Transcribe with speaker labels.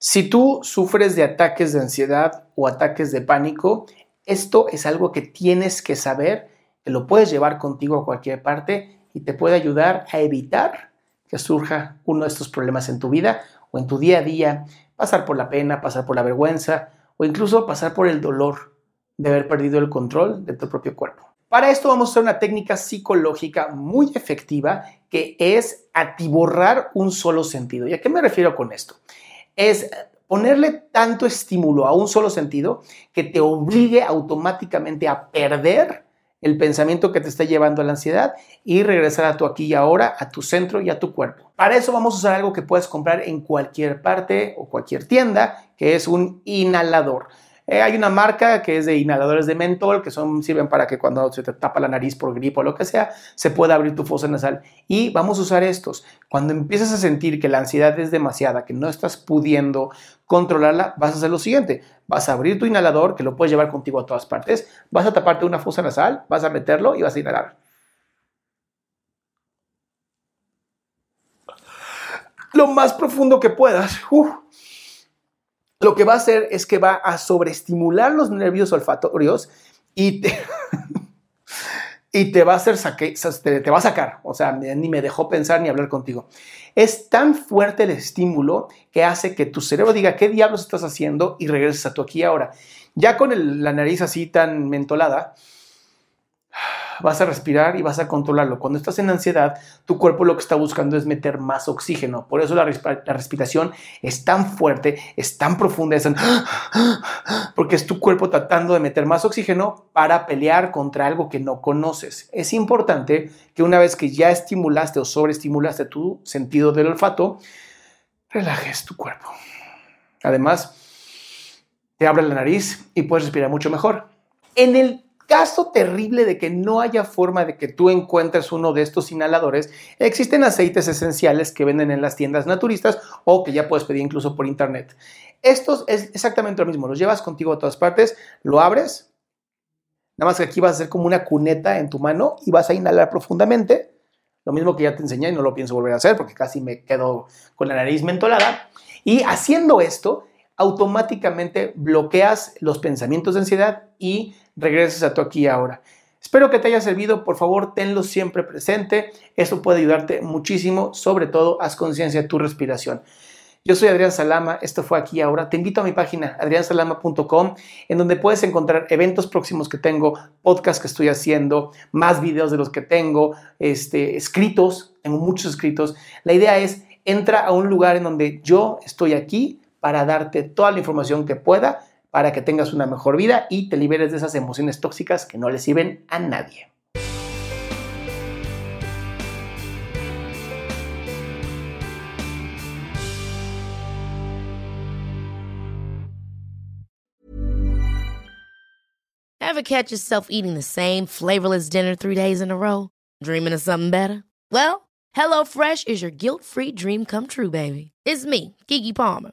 Speaker 1: Si tú sufres de ataques de ansiedad o ataques de pánico, esto es algo que tienes que saber, que lo puedes llevar contigo a cualquier parte y te puede ayudar a evitar que surja uno de estos problemas en tu vida o en tu día a día, pasar por la pena, pasar por la vergüenza o incluso pasar por el dolor de haber perdido el control de tu propio cuerpo. Para esto vamos a usar una técnica psicológica muy efectiva que es atiborrar un solo sentido. ¿Y a qué me refiero con esto? Es ponerle tanto estímulo a un solo sentido que te obligue automáticamente a perder el pensamiento que te está llevando a la ansiedad y regresar a tu aquí y ahora, a tu centro y a tu cuerpo. Para eso vamos a usar algo que puedes comprar en cualquier parte o cualquier tienda, que es un inhalador. Eh, hay una marca que es de inhaladores de mentol que son, sirven para que cuando se te tapa la nariz por gripe o lo que sea, se pueda abrir tu fosa nasal. Y vamos a usar estos. Cuando empieces a sentir que la ansiedad es demasiada, que no estás pudiendo controlarla, vas a hacer lo siguiente. Vas a abrir tu inhalador, que lo puedes llevar contigo a todas partes. Vas a taparte una fosa nasal, vas a meterlo y vas a inhalar. Lo más profundo que puedas. Lo que va a hacer es que va a sobreestimular los nervios olfatorios y te, y te va a hacer saque, te, te va a sacar. O sea, ni me dejó pensar ni hablar contigo. Es tan fuerte el estímulo que hace que tu cerebro diga qué diablos estás haciendo y regreses a tu aquí ahora. Ya con la nariz así tan mentolada, vas a respirar y vas a controlarlo. Cuando estás en ansiedad, tu cuerpo lo que está buscando es meter más oxígeno. Por eso la, respiración es tan fuerte, es tan profunda, es tan- porque es tu cuerpo tratando de meter más oxígeno para pelear contra algo que no conoces. Es importante que una vez que ya estimulaste o sobreestimulaste tu sentido del olfato, relajes tu cuerpo. Además, te abre la nariz y puedes respirar mucho mejor. En el caso terrible de que no haya forma de que tú encuentres uno de estos inhaladores, existen aceites esenciales que venden en las tiendas naturistas o que ya puedes pedir incluso por internet. Estos es exactamente lo mismo, los llevas contigo a todas partes, lo abres, nada más que aquí vas a hacer como una cuneta en tu mano y vas a inhalar profundamente, lo mismo que ya te enseñé y no lo pienso volver a hacer porque casi me quedo con la nariz mentolada. Y haciendo esto, automáticamente bloqueas los pensamientos de ansiedad y regresas a tu aquí ahora. Espero que te haya servido, por favor, tenlo siempre presente. Esto puede ayudarte muchísimo, sobre todo haz conciencia de tu respiración. Yo soy Adrián Salama, esto fue aquí ahora. Te invito a mi página adriansalama.com en donde puedes encontrar eventos próximos que tengo, podcasts que estoy haciendo, más videos de los que tengo, este, escritos, tengo muchos escritos. La idea es entra a un lugar en donde yo estoy aquí para darte toda la información que pueda para que tengas una mejor vida y te liberes de esas emociones tóxicas que no le sirven a nadie.
Speaker 2: Ever catch yourself eating the same flavorless dinner three days in a row? Dreaming of something better? Well, HelloFresh is your guilt free dream come true, baby. It's me, Kiki Palmer.